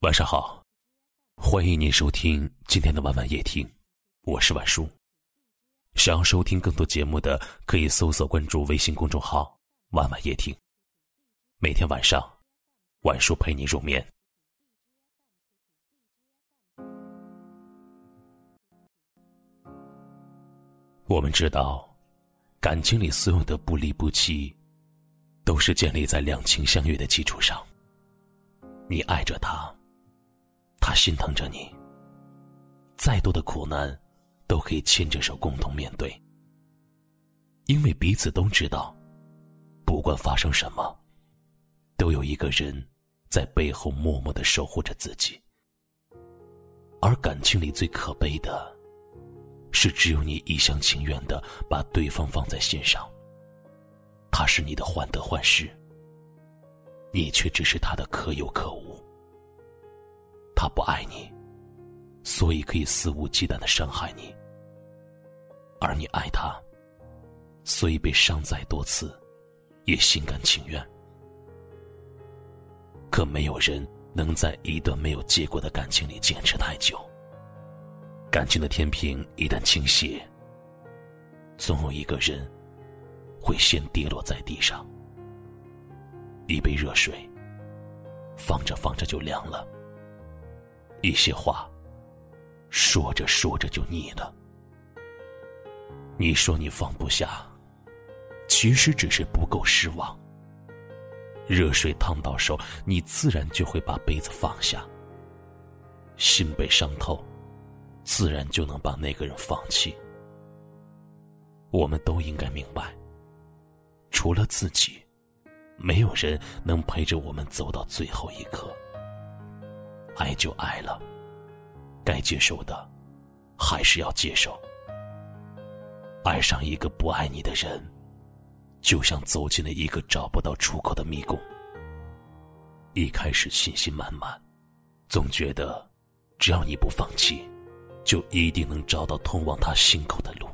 晚上好，欢迎您收听今天的晚晚夜听，我是晚叔。想要收听更多节目的，可以搜索关注微信公众号“晚晚夜听”。每天晚上，晚叔陪你入眠。我们知道，感情里所有的不离不弃，都是建立在两情相悦的基础上。你爱着他。他心疼着你，再多的苦难，都可以牵着手共同面对。因为彼此都知道，不管发生什么，都有一个人在背后默默的守护着自己。而感情里最可悲的，是只有你一厢情愿的把对方放在心上。他是你的患得患失，你却只是他的可有可无。他不爱你，所以可以肆无忌惮的伤害你；而你爱他，所以被伤再多次，也心甘情愿。可没有人能在一段没有结果的感情里坚持太久。感情的天平一旦倾斜，总有一个人会先跌落在地上。一杯热水，放着放着就凉了。一些话，说着说着就腻了。你说你放不下，其实只是不够失望。热水烫到手，你自然就会把杯子放下。心被伤透，自然就能把那个人放弃。我们都应该明白，除了自己，没有人能陪着我们走到最后一刻。爱就爱了，该接受的还是要接受。爱上一个不爱你的人，就像走进了一个找不到出口的迷宫。一开始信心满满，总觉得只要你不放弃，就一定能找到通往他心口的路。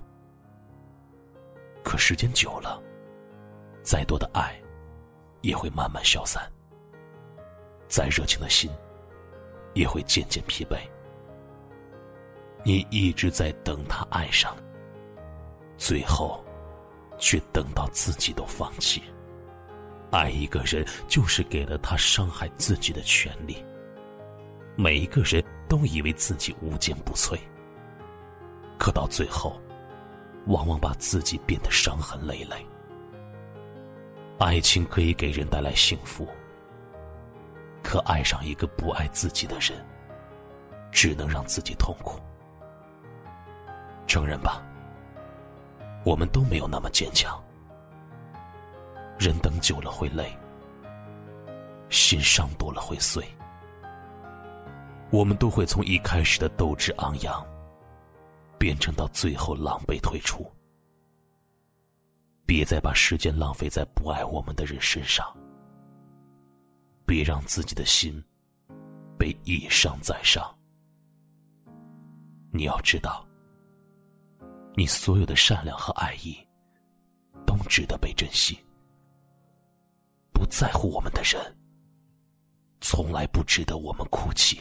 可时间久了，再多的爱也会慢慢消散，再热情的心。也会渐渐疲惫。你一直在等他爱上，最后，却等到自己都放弃。爱一个人，就是给了他伤害自己的权利。每一个人都以为自己无坚不摧，可到最后，往往把自己变得伤痕累累。爱情可以给人带来幸福。可爱上一个不爱自己的人，只能让自己痛苦。承认吧，我们都没有那么坚强。人等久了会累，心伤多了会碎。我们都会从一开始的斗志昂扬，变成到最后狼狈退出。别再把时间浪费在不爱我们的人身上。别让自己的心被一伤再伤。你要知道，你所有的善良和爱意都值得被珍惜。不在乎我们的人，从来不值得我们哭泣。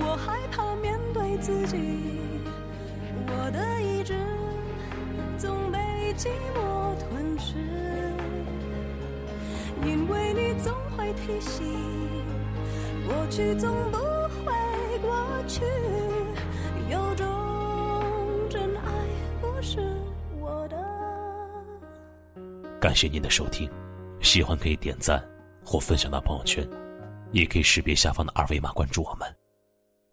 我害怕面对自己，我的意志总被寂寞吞噬，因为你总会提醒，过去总不会过去，有种真爱不是我的。感谢您的收听，喜欢可以点赞或分享到朋友圈，也可以识别下方的二维码关注我们。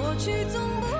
过去总不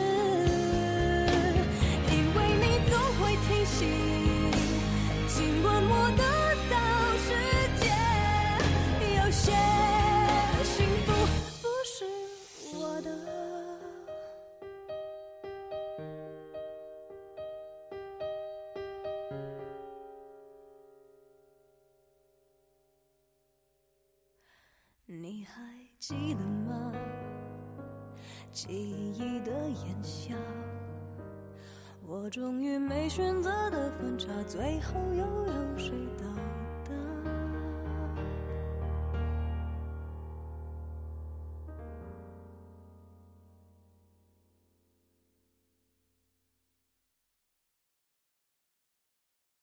你还记得吗？记忆的炎夏，我终于没选择的分岔，最后又有谁到？